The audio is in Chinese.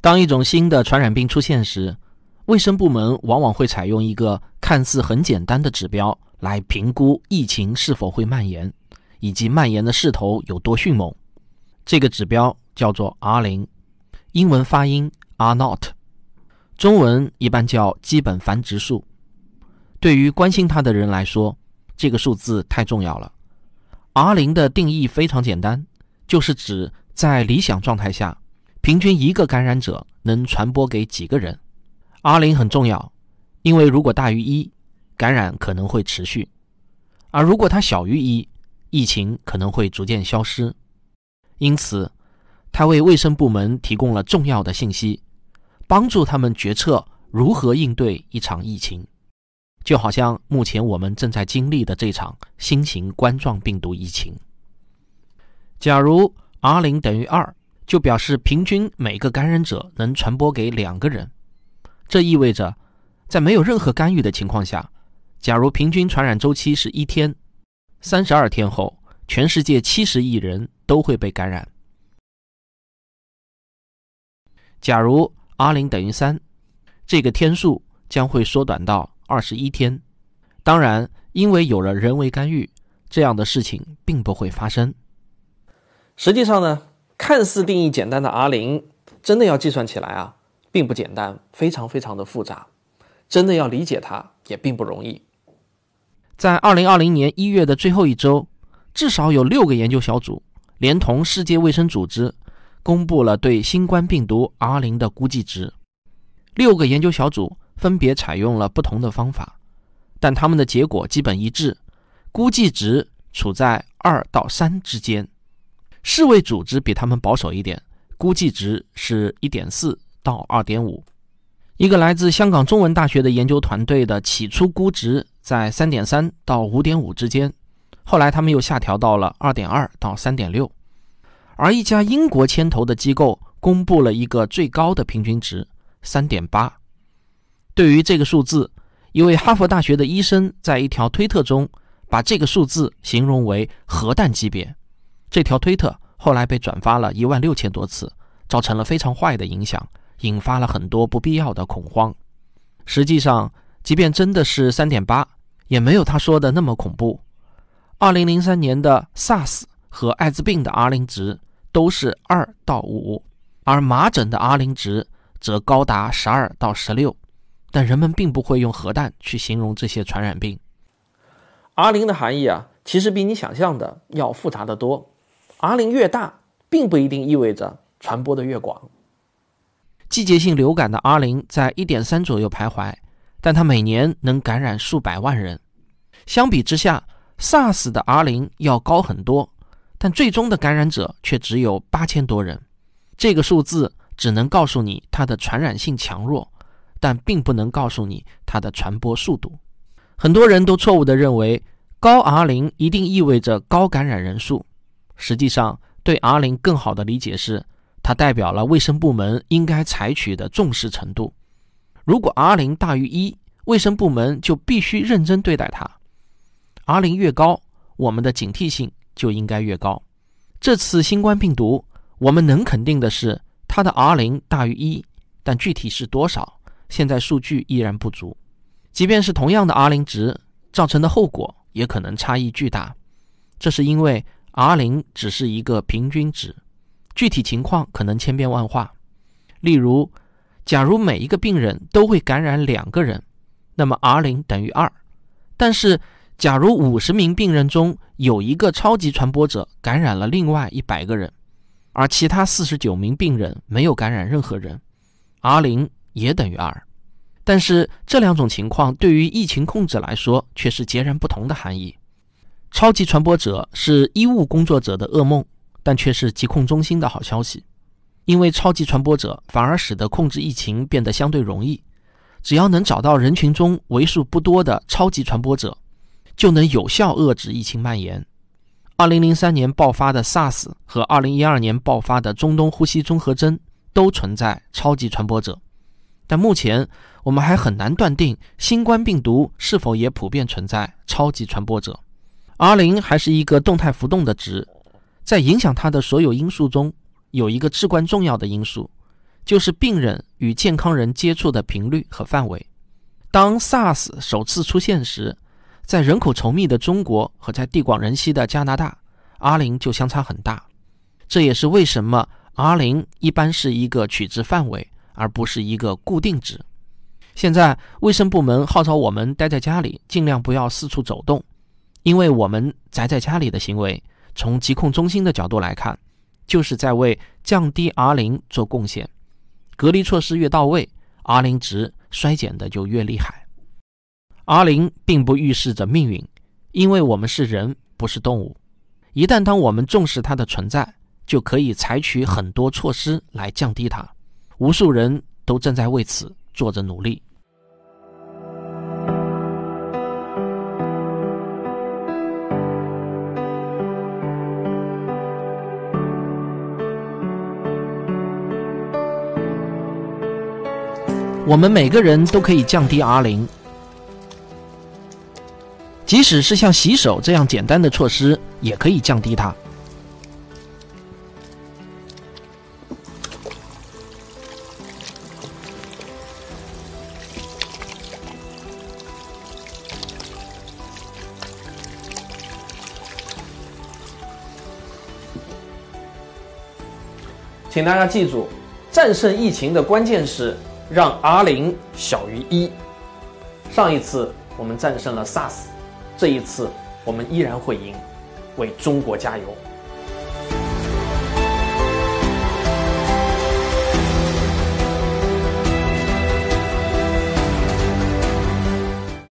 当一种新的传染病出现时，卫生部门往往会采用一个看似很简单的指标来评估疫情是否会蔓延，以及蔓延的势头有多迅猛。这个指标叫做 R 零，英文发音 R not，中文一般叫基本繁殖数。对于关心它的人来说，这个数字太重要了。R 零的定义非常简单，就是指在理想状态下，平均一个感染者能传播给几个人。R 零很重要，因为如果大于一，感染可能会持续；而如果它小于一，疫情可能会逐渐消失。因此，它为卫生部门提供了重要的信息，帮助他们决策如何应对一场疫情。就好像目前我们正在经历的这场新型冠状病毒疫情。假如 R 零等于二，就表示平均每个感染者能传播给两个人。这意味着，在没有任何干预的情况下，假如平均传染周期是一天，三十二天后，全世界七十亿人都会被感染。假如 R 零等于三，这个天数将会缩短到二十一天。当然，因为有了人为干预，这样的事情并不会发生。实际上呢，看似定义简单的 R 零，真的要计算起来啊。并不简单，非常非常的复杂，真的要理解它也并不容易。在二零二零年一月的最后一周，至少有六个研究小组连同世界卫生组织公布了对新冠病毒 R 零的估计值。六个研究小组分别采用了不同的方法，但他们的结果基本一致，估计值处在二到三之间。世卫组织比他们保守一点，估计值是一点四。到二点五，一个来自香港中文大学的研究团队的起初估值在三点三到五点五之间，后来他们又下调到了二点二到三点六，而一家英国牵头的机构公布了一个最高的平均值三点八。对于这个数字，一位哈佛大学的医生在一条推特中把这个数字形容为核弹级别。这条推特后来被转发了一万六千多次，造成了非常坏的影响。引发了很多不必要的恐慌。实际上，即便真的是三点八，也没有他说的那么恐怖。二零零三年的 SARS 和艾滋病的 R 零值都是二到五，而麻疹的 R 零值则高达十二到十六。但人们并不会用核弹去形容这些传染病。R 零的含义啊，其实比你想象的要复杂的多。R 零越大，并不一定意味着传播的越广。季节性流感的 R 零在一点三左右徘徊，但它每年能感染数百万人。相比之下，SARS 的 R 零要高很多，但最终的感染者却只有八千多人。这个数字只能告诉你它的传染性强弱，但并不能告诉你它的传播速度。很多人都错误地认为高 R 零一定意味着高感染人数。实际上，对 R 零更好的理解是。它代表了卫生部门应该采取的重视程度。如果 R 零大于一，卫生部门就必须认真对待它。R 零越高，我们的警惕性就应该越高。这次新冠病毒，我们能肯定的是它的 R 零大于一，但具体是多少，现在数据依然不足。即便是同样的 R 零值，造成的后果也可能差异巨大。这是因为 R 零只是一个平均值。具体情况可能千变万化，例如，假如每一个病人都会感染两个人，那么 R 零等于二。但是，假如五十名病人中有一个超级传播者感染了另外一百个人，而其他四十九名病人没有感染任何人，R 零也等于二。但是，这两种情况对于疫情控制来说却是截然不同的含义。超级传播者是医务工作者的噩梦。但却是疾控中心的好消息，因为超级传播者反而使得控制疫情变得相对容易。只要能找到人群中为数不多的超级传播者，就能有效遏制疫情蔓延。二零零三年爆发的 SARS 和二零一二年爆发的中东呼吸综合征都存在超级传播者，但目前我们还很难断定新冠病毒是否也普遍存在超级传播者。R 零还是一个动态浮动的值。在影响它的所有因素中，有一个至关重要的因素，就是病人与健康人接触的频率和范围。当 SARS 首次出现时，在人口稠密的中国和在地广人稀的加拿大，R 零就相差很大。这也是为什么 R 零一般是一个取值范围，而不是一个固定值。现在卫生部门号召我们待在家里，尽量不要四处走动，因为我们宅在家里的行为，从疾控中心的角度来看，就是在为降低 R 零做贡献。隔离措施越到位，R 零值衰减的就越厉害。R 零并不预示着命运，因为我们是人，不是动物。一旦当我们重视它的存在，就可以采取很多措施来降低它。无数人都正在为此做着努力。我们每个人都可以降低 R 零，即使是像洗手这样简单的措施，也可以降低它。请大家记住，战胜疫情的关键是让 R 零小于一。上一次我们战胜了 SARS，这一次我们依然会赢，为中国加油！